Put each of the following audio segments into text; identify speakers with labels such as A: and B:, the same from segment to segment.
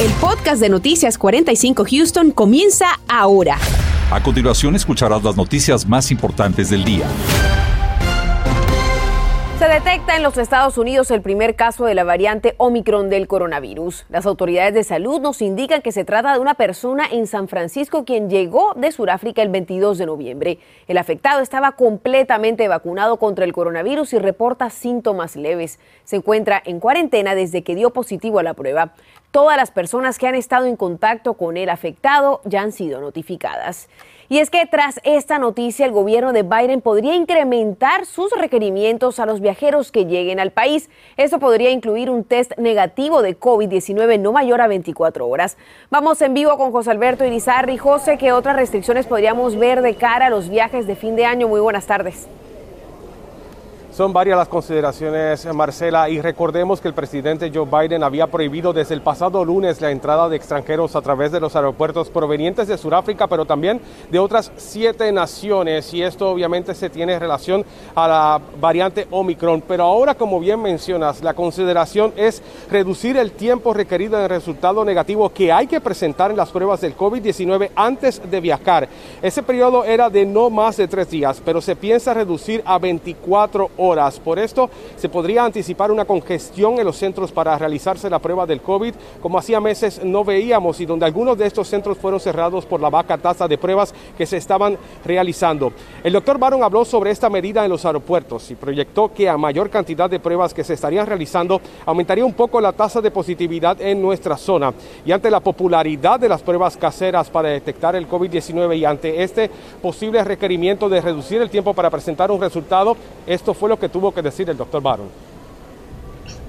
A: El podcast de Noticias 45 Houston comienza ahora.
B: A continuación escucharás las noticias más importantes del día.
A: Se detecta en los Estados Unidos el primer caso de la variante Omicron del coronavirus. Las autoridades de salud nos indican que se trata de una persona en San Francisco quien llegó de Sudáfrica el 22 de noviembre. El afectado estaba completamente vacunado contra el coronavirus y reporta síntomas leves. Se encuentra en cuarentena desde que dio positivo a la prueba. Todas las personas que han estado en contacto con el afectado ya han sido notificadas. Y es que tras esta noticia, el gobierno de Biden podría incrementar sus requerimientos a los viajeros que lleguen al país. Eso podría incluir un test negativo de COVID-19 no mayor a 24 horas. Vamos en vivo con José Alberto Irizarri. José, ¿qué otras restricciones podríamos ver de cara a los viajes de fin de año? Muy buenas tardes.
C: Son varias las consideraciones, Marcela, y recordemos que el presidente Joe Biden había prohibido desde el pasado lunes la entrada de extranjeros a través de los aeropuertos provenientes de Sudáfrica, pero también de otras siete naciones, y esto obviamente se tiene relación a la variante Omicron. Pero ahora, como bien mencionas, la consideración es reducir el tiempo requerido en el resultado negativo que hay que presentar en las pruebas del COVID-19 antes de viajar. Ese periodo era de no más de tres días, pero se piensa reducir a 24 horas por esto, se podría anticipar una congestión en los centros para realizarse la prueba del COVID, como hacía meses no veíamos y donde algunos de estos centros fueron cerrados por la baja tasa de pruebas que se estaban realizando. El doctor Baron habló sobre esta medida en los aeropuertos y proyectó que a mayor cantidad de pruebas que se estarían realizando aumentaría un poco la tasa de positividad en nuestra zona. Y ante la popularidad de las pruebas caseras para detectar el COVID-19 y ante este posible requerimiento de reducir el tiempo para presentar un resultado, esto fue lo que tuvo que decir el doctor Baron.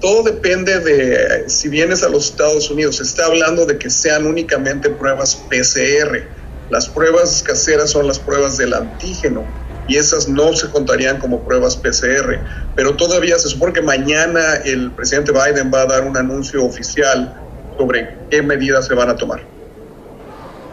D: Todo depende de si vienes a los Estados Unidos. Se está hablando de que sean únicamente pruebas PCR. Las pruebas caseras son las pruebas del antígeno y esas no se contarían como pruebas PCR. Pero todavía se supone que mañana el presidente Biden va a dar un anuncio oficial sobre qué medidas se van a tomar.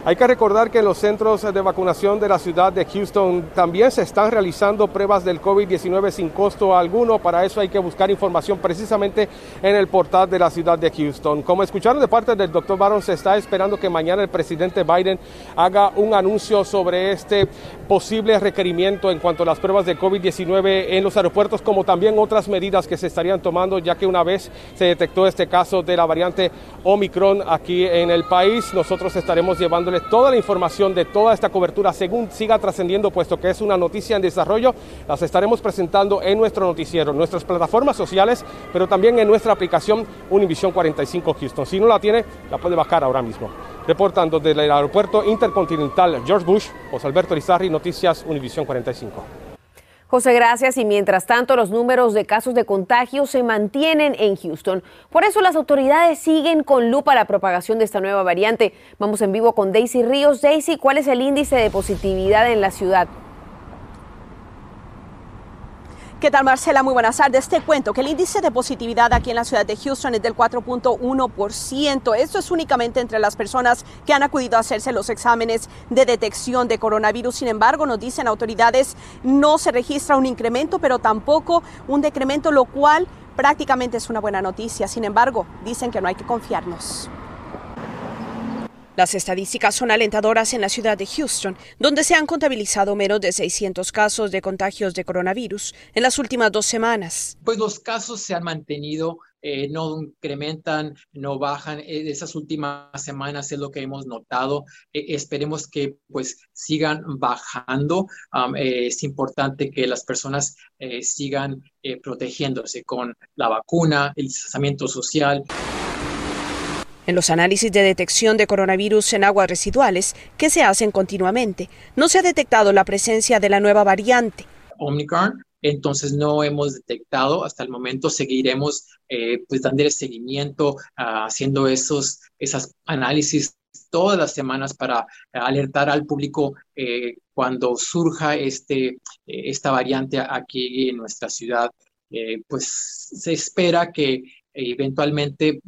C: Hay que recordar que en los centros de vacunación de la ciudad de Houston también se están realizando pruebas del COVID-19 sin costo alguno. Para eso hay que buscar información precisamente en el portal de la ciudad de Houston. Como escucharon de parte del doctor Baron, se está esperando que mañana el presidente Biden haga un anuncio sobre este posible requerimiento en cuanto a las pruebas de COVID-19 en los aeropuertos, como también otras medidas que se estarían tomando, ya que una vez se detectó este caso de la variante Omicron aquí en el país, nosotros estaremos toda la información de toda esta cobertura según siga trascendiendo, puesto que es una noticia en desarrollo. Las estaremos presentando en nuestro noticiero, nuestras plataformas sociales, pero también en nuestra aplicación Univision 45 Houston. Si no la tiene, la puede bajar ahora mismo. Reportando desde el aeropuerto intercontinental George Bush, José Alberto Rizarri, Noticias Univision 45.
A: José, gracias. Y mientras tanto, los números de casos de contagio se mantienen en Houston. Por eso las autoridades siguen con lupa la propagación de esta nueva variante. Vamos en vivo con Daisy Ríos. Daisy, ¿cuál es el índice de positividad en la ciudad?
E: ¿Qué tal, Marcela? Muy buenas tardes. Te cuento que el índice de positividad aquí en la ciudad de Houston es del 4.1%. Esto es únicamente entre las personas que han acudido a hacerse los exámenes de detección de coronavirus. Sin embargo, nos dicen autoridades, no se registra un incremento, pero tampoco un decremento, lo cual prácticamente es una buena noticia. Sin embargo, dicen que no hay que confiarnos. Las estadísticas son alentadoras en la ciudad de Houston, donde se han contabilizado menos de 600 casos de contagios de coronavirus en las últimas dos semanas.
F: Pues los casos se han mantenido eh, no incrementan, no bajan. Eh, esas últimas semanas es lo que hemos notado. Eh, esperemos que pues sigan bajando. es importante que las personas sigan protegiéndose con la vacuna, el distanciamiento social.
E: En los análisis de detección de coronavirus en aguas residuales, que se hacen continuamente, no se ha detectado la presencia de la nueva variante.
F: Omicron, entonces no hemos detectado hasta el momento. Seguiremos eh, pues dándole seguimiento, ah, haciendo esos esos análisis todas las semanas para alertar al público eh, cuando surja este, eh, esta variante aquí en nuestra ciudad. pues se espera que eventualmente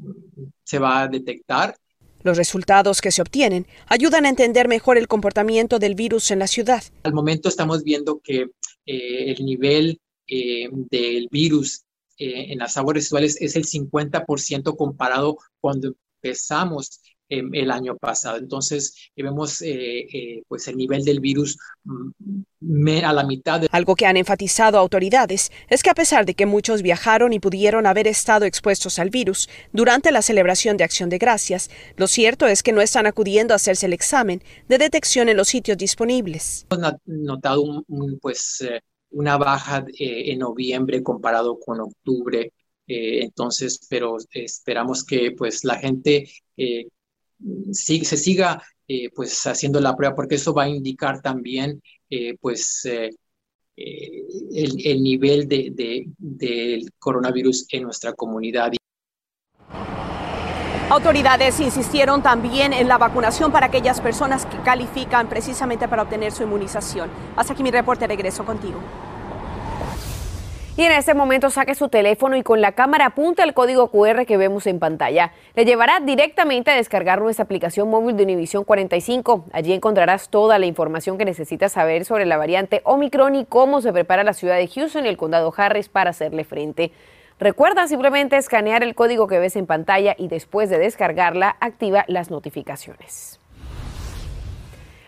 F: se va a detectar.
E: Los resultados que se obtienen ayudan a entender mejor el comportamiento del virus en la ciudad.
F: Al momento estamos viendo que eh, el nivel eh, del virus eh, en las aguas residuales es el 50% comparado cuando empezamos em, el año pasado. Entonces, vemos eh, eh, pues el nivel del virus mm, a la mitad. De...
E: Algo que han enfatizado autoridades es que a pesar de que muchos viajaron y pudieron haber estado expuestos al virus durante la celebración de Acción de Gracias, lo cierto es que no están acudiendo a hacerse el examen de detección en los sitios disponibles.
F: Hemos notado un, pues, eh, una baja en noviembre comparado con octubre eh, entonces, pero esperamos que pues la gente eh, se siga eh, pues haciendo la prueba porque eso va a indicar también pues el, el, nivel de, de, del coronavirus en nuestra comunidad.
E: Autoridades insistieron también en la vacunación para aquellas personas que califican precisamente para obtener su inmunización. Hasta aquí mi reporte, regreso contigo.
A: Y en este momento saque su teléfono y con la cámara apunte el código QR que vemos en pantalla. Le llevará directamente a descargar nuestra aplicación móvil de Univisión 45. Allí encontrarás toda la información que necesitas saber sobre la variante Omicron y cómo se prepara la ciudad de Houston y el condado Harris para hacerle frente. Recuerda simplemente escanear el código que ves en pantalla y después de descargarla activa las notificaciones.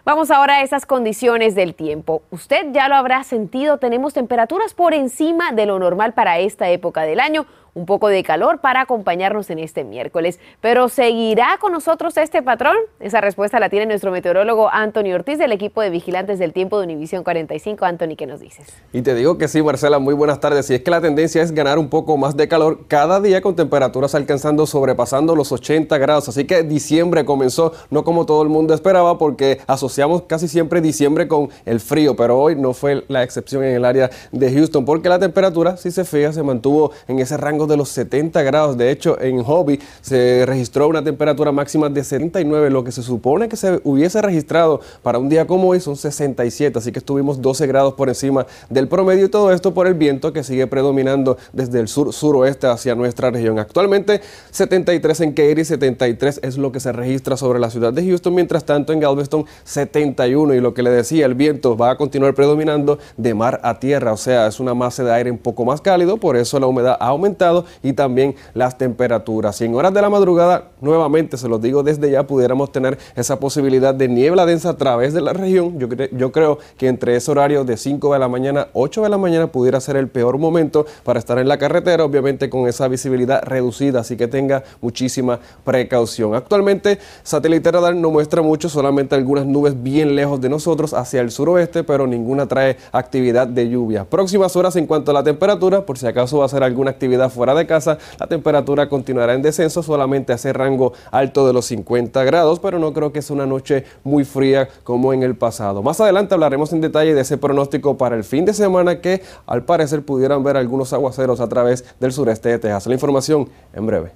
A: Vamos ahora a esas condiciones del tiempo. Usted ya lo habrá sentido, tenemos temperaturas por encima de lo normal para esta época del año un poco de calor para acompañarnos en este miércoles. Pero ¿seguirá con nosotros este patrón? Esa respuesta la tiene nuestro meteorólogo Anthony Ortiz del equipo de vigilantes del tiempo de Univisión 45. Anthony, ¿qué nos dices?
G: Y te digo que sí, Marcela, muy buenas tardes. Y es que la tendencia es ganar un poco más de calor cada día con temperaturas alcanzando, sobrepasando los 80 grados. Así que diciembre comenzó no como todo el mundo esperaba porque asociamos casi siempre diciembre con el frío, pero hoy no fue la excepción en el área de Houston porque la temperatura, si se fija, se mantuvo en ese rango de los 70 grados. De hecho, en Hobby se registró una temperatura máxima de 79, lo que se supone que se hubiese registrado para un día como hoy son 67, así que estuvimos 12 grados por encima del promedio y todo esto por el viento que sigue predominando desde el sur suroeste hacia nuestra región. Actualmente 73 en Katy, 73 es lo que se registra sobre la ciudad de Houston, mientras tanto en Galveston 71 y lo que le decía, el viento va a continuar predominando de mar a tierra, o sea, es una masa de aire un poco más cálido, por eso la humedad ha aumentado y también las temperaturas. Y en horas de la madrugada, nuevamente se los digo desde ya, pudiéramos tener esa posibilidad de niebla densa a través de la región. Yo, yo creo que entre ese horario de 5 de la mañana, 8 de la mañana pudiera ser el peor momento para estar en la carretera, obviamente con esa visibilidad reducida, así que tenga muchísima precaución. Actualmente, satélite radar no muestra mucho, solamente algunas nubes bien lejos de nosotros hacia el suroeste, pero ninguna trae actividad de lluvia. Próximas horas en cuanto a la temperatura, por si acaso va a ser alguna actividad fuera de casa, la temperatura continuará en descenso solamente a ese rango alto de los 50 grados, pero no creo que sea una noche muy fría como en el pasado. Más adelante hablaremos en detalle de ese pronóstico para el fin de semana que al parecer pudieran ver algunos aguaceros a través del sureste de Texas. La información en breve.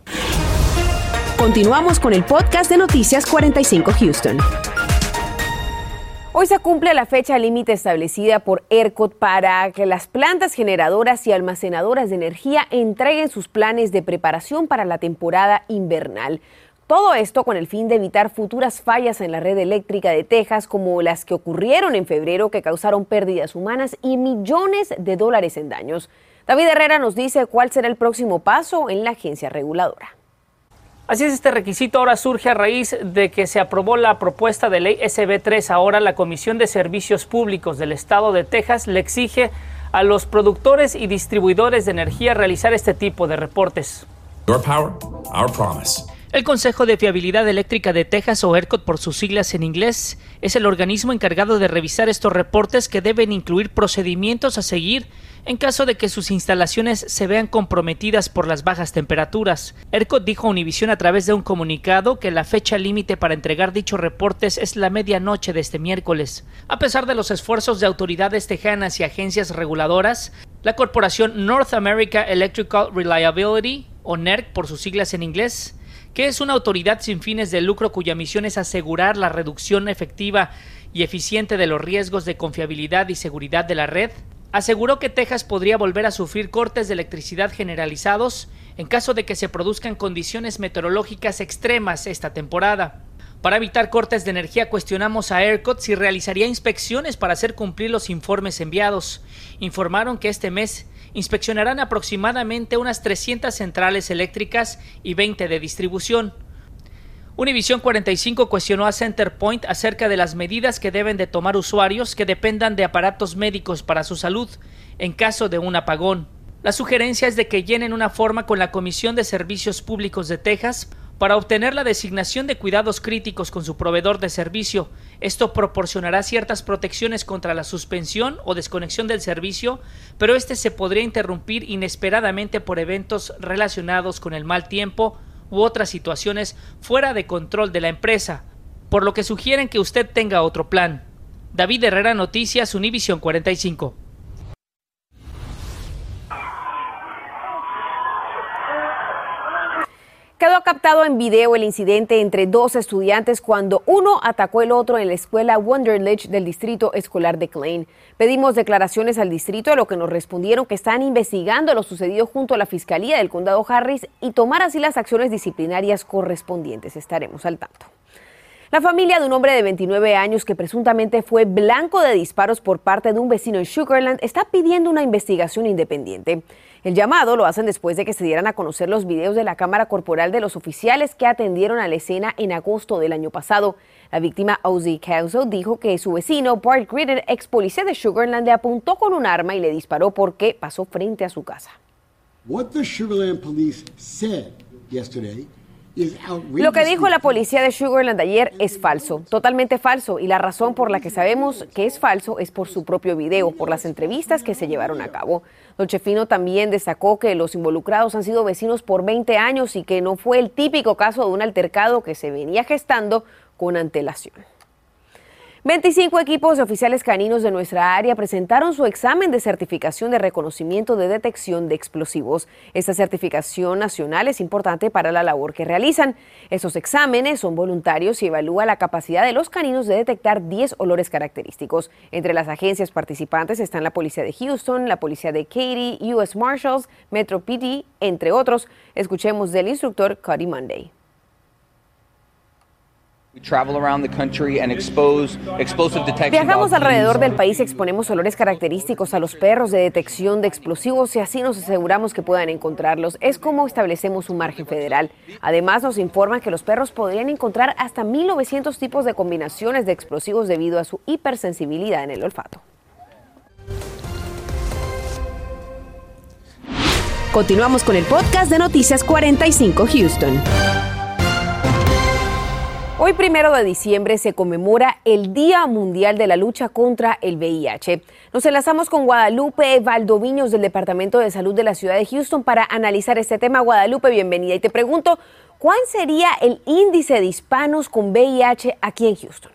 A: Continuamos con el podcast de Noticias 45 Houston. Hoy se cumple la fecha límite establecida por ERCOT para que las plantas generadoras y almacenadoras de energía entreguen sus planes de preparación para la temporada invernal. Todo esto con el fin de evitar futuras fallas en la red eléctrica de Texas como las que ocurrieron en febrero que causaron pérdidas humanas y millones de dólares en daños. David Herrera nos dice cuál será el próximo paso en la agencia reguladora.
H: Así es, este requisito ahora surge a raíz de que se aprobó la propuesta de ley SB3. Ahora la Comisión de Servicios Públicos del Estado de Texas le exige a los productores y distribuidores de energía realizar este tipo de reportes. El Consejo de Fiabilidad Eléctrica de Texas, o ERCOT por sus siglas en inglés, es el organismo encargado de revisar estos reportes que deben incluir procedimientos a seguir en caso de que sus instalaciones se vean comprometidas por las bajas temperaturas. ERCOT dijo a Univision a través de un comunicado que la fecha límite para entregar dichos reportes es la medianoche de este miércoles. A pesar de los esfuerzos de autoridades tejanas y agencias reguladoras, la corporación North America Electrical Reliability, o NERC por sus siglas en inglés, que es una autoridad sin fines de lucro cuya misión es asegurar la reducción efectiva y eficiente de los riesgos de confiabilidad y seguridad de la red, aseguró que Texas podría volver a sufrir cortes de electricidad generalizados en caso de que se produzcan condiciones meteorológicas extremas esta temporada. Para evitar cortes de energía cuestionamos a ERCOT si realizaría inspecciones para hacer cumplir los informes enviados. Informaron que este mes inspeccionarán aproximadamente unas 300 centrales eléctricas y 20 de distribución. Univision 45 cuestionó a Centerpoint acerca de las medidas que deben de tomar usuarios que dependan de aparatos médicos para su salud en caso de un apagón. La sugerencia es de que llenen una forma con la Comisión de Servicios Públicos de Texas para obtener la designación de cuidados críticos con su proveedor de servicio. Esto proporcionará ciertas protecciones contra la suspensión o desconexión del servicio, pero este se podría interrumpir inesperadamente por eventos relacionados con el mal tiempo u otras situaciones fuera de control de la empresa, por lo que sugieren que usted tenga otro plan. David Herrera Noticias, Univision 45.
A: Captado en video el incidente entre dos estudiantes cuando uno atacó al otro en la escuela Wonderledge del distrito escolar de Klein. Pedimos declaraciones al distrito, a lo que nos respondieron que están investigando lo sucedido junto a la Fiscalía del Condado Harris y tomar así las acciones disciplinarias correspondientes. Estaremos al tanto. La familia de un hombre de 29 años que presuntamente fue blanco de disparos por parte de un vecino en Sugarland está pidiendo una investigación independiente. El llamado lo hacen después de que se dieran a conocer los videos de la cámara corporal de los oficiales que atendieron a la escena en agosto del año pasado. La víctima Ozzy Council dijo que su vecino Bart Gritter, ex policía de Sugarland, le apuntó con un arma y le disparó porque pasó frente a su casa.
I: What the Sugarland police said
A: lo que dijo la policía de Sugarland ayer es falso, totalmente falso, y la razón por la que sabemos que es falso es por su propio video, por las entrevistas que se llevaron a cabo. Fino también destacó que los involucrados han sido vecinos por 20 años y que no fue el típico caso de un altercado que se venía gestando con antelación. 25 equipos de oficiales caninos de nuestra área presentaron su examen de certificación de reconocimiento de detección de explosivos. Esta certificación nacional es importante para la labor que realizan. Estos exámenes son voluntarios y evalúa la capacidad de los caninos de detectar 10 olores característicos. Entre las agencias participantes están la Policía de Houston, la Policía de Katy, US Marshals, Metro PD, entre otros. Escuchemos del instructor Cody Monday. Viajamos alrededor del país y exponemos olores característicos a los perros de detección de explosivos y así nos aseguramos que puedan encontrarlos. Es como establecemos un margen federal. Además, nos informan que los perros podrían encontrar hasta 1.900 tipos de combinaciones de explosivos debido a su hipersensibilidad en el olfato. Continuamos con el podcast de Noticias 45 Houston. Hoy, primero de diciembre, se conmemora el Día Mundial de la Lucha contra el VIH. Nos enlazamos con Guadalupe Valdoviños del Departamento de Salud de la ciudad de Houston para analizar este tema. Guadalupe, bienvenida. Y te pregunto, ¿cuál sería el índice de hispanos con VIH aquí en Houston?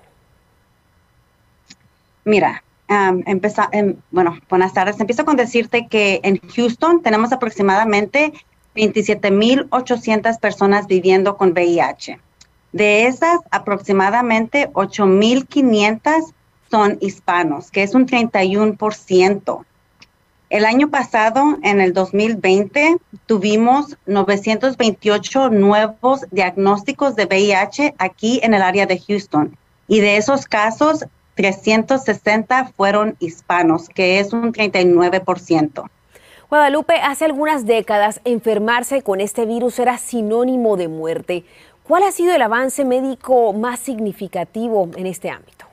J: Mira, em, bueno, buenas tardes. Empiezo con decirte que en Houston tenemos aproximadamente 27.800 personas viviendo con VIH. De esas, aproximadamente 8.500 son hispanos, que es un 31%. El año pasado, en el 2020, tuvimos 928 nuevos diagnósticos de VIH aquí en el área de Houston. Y de esos casos, 360 fueron hispanos, que es un 39%.
A: Guadalupe, hace algunas décadas enfermarse con este virus era sinónimo de muerte. ¿Cuál ha sido el avance médico más significativo en este ámbito?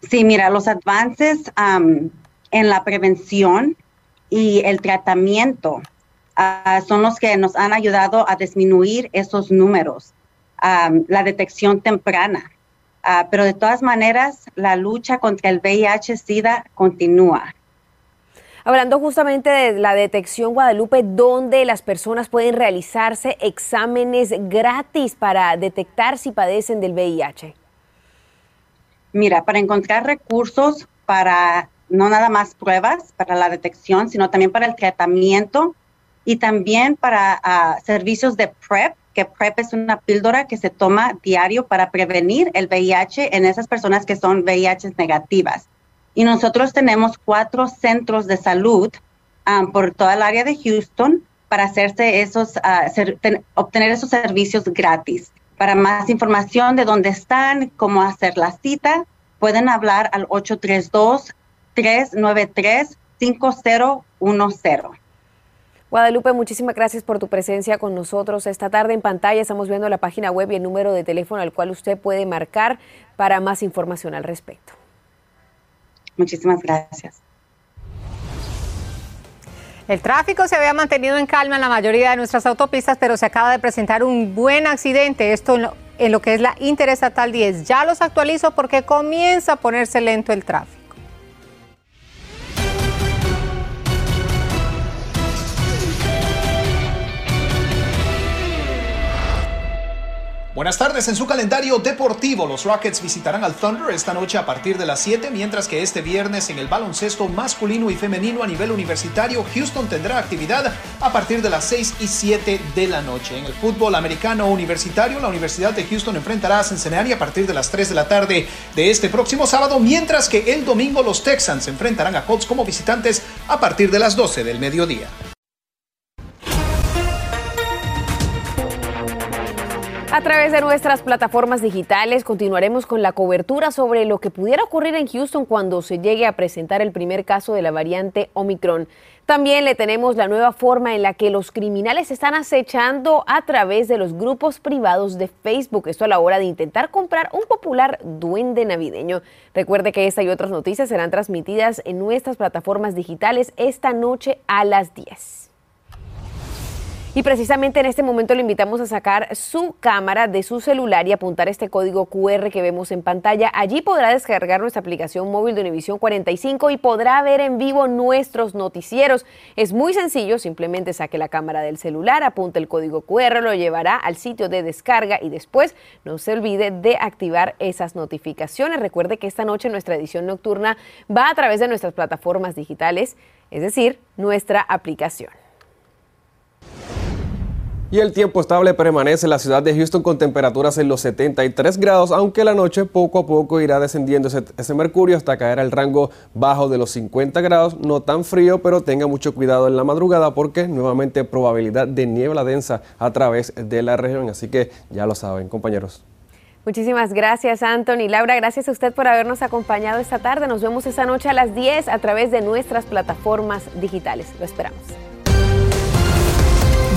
J: Sí, mira, los avances en la prevención y el tratamiento ah, son los que nos han ayudado a disminuir esos números, la detección temprana. Ah, pero de todas maneras, la lucha contra el VIH-Sida continúa.
A: Hablando justamente de la detección Guadalupe, ¿dónde las personas pueden realizarse exámenes gratis para detectar si padecen del VIH?
J: Mira, para encontrar recursos para no nada más pruebas para la detección, sino también para el tratamiento y también para ah, servicios de PrEP, que PrEP es una píldora que se toma diario para prevenir el VIH en esas personas que son VIH negativas. Y nosotros tenemos cuatro centros de salud um, por toda el área de Houston para hacerse esos, uh, obtener esos servicios gratis. Para más información de dónde están, cómo hacer la cita, pueden hablar al 832-393-5010.
A: Guadalupe, muchísimas gracias por tu presencia con nosotros. Esta tarde en pantalla estamos viendo la página web y el número de teléfono al cual usted puede marcar para más información al respecto.
J: Muchísimas gracias.
K: El tráfico se había mantenido en calma en la mayoría de nuestras autopistas, pero se acaba de presentar un buen accidente. Esto en lo, en lo que es la Interestatal 10. Ya los actualizo porque comienza a ponerse lento el tráfico.
L: Buenas tardes. En su calendario deportivo, los Rockets visitarán al Thunder esta noche a partir de las 7, mientras que este viernes en el baloncesto masculino y femenino a nivel universitario, Houston tendrá actividad a partir de las 6 y 7 de la noche. En el fútbol americano universitario, la Universidad de Houston enfrentará a Cincinnati a partir de las 3 de la tarde de este próximo sábado, mientras que el domingo los Texans enfrentarán a Colts como visitantes a partir de las 12 del mediodía.
A: A través de nuestras plataformas digitales continuaremos con la cobertura sobre lo que pudiera ocurrir en Houston cuando se llegue a presentar el primer caso de la variante Omicron. También le tenemos la nueva forma en la que los criminales están acechando a través de los grupos privados de Facebook. Esto a la hora de intentar comprar un popular duende navideño. Recuerde que esta y otras noticias serán transmitidas en nuestras plataformas digitales esta noche a las 10. Y precisamente en este momento le invitamos a sacar su cámara de su celular y apuntar este código QR que vemos en pantalla. Allí podrá descargar nuestra aplicación móvil de Univisión 45 y podrá ver en vivo nuestros noticieros. Es muy sencillo, simplemente saque la cámara del celular, apunte el código QR, lo llevará al sitio de descarga y después no se olvide de activar esas notificaciones. Recuerde que esta noche nuestra edición nocturna va a través de nuestras plataformas digitales, es decir, nuestra aplicación.
G: Y el tiempo estable permanece en la ciudad de Houston con temperaturas en los 73 grados, aunque la noche poco a poco irá descendiendo ese, mercurio hasta caer al rango bajo de los 50 grados, no tan frío, pero tenga mucho cuidado en la madrugada porque nuevamente probabilidad de niebla densa a través de la región, así que ya lo saben compañeros.
A: Muchísimas gracias, Anthony. Laura, gracias a usted por habernos acompañado esta tarde. Nos vemos esta noche a las 10 a través de nuestras plataformas digitales. Lo esperamos.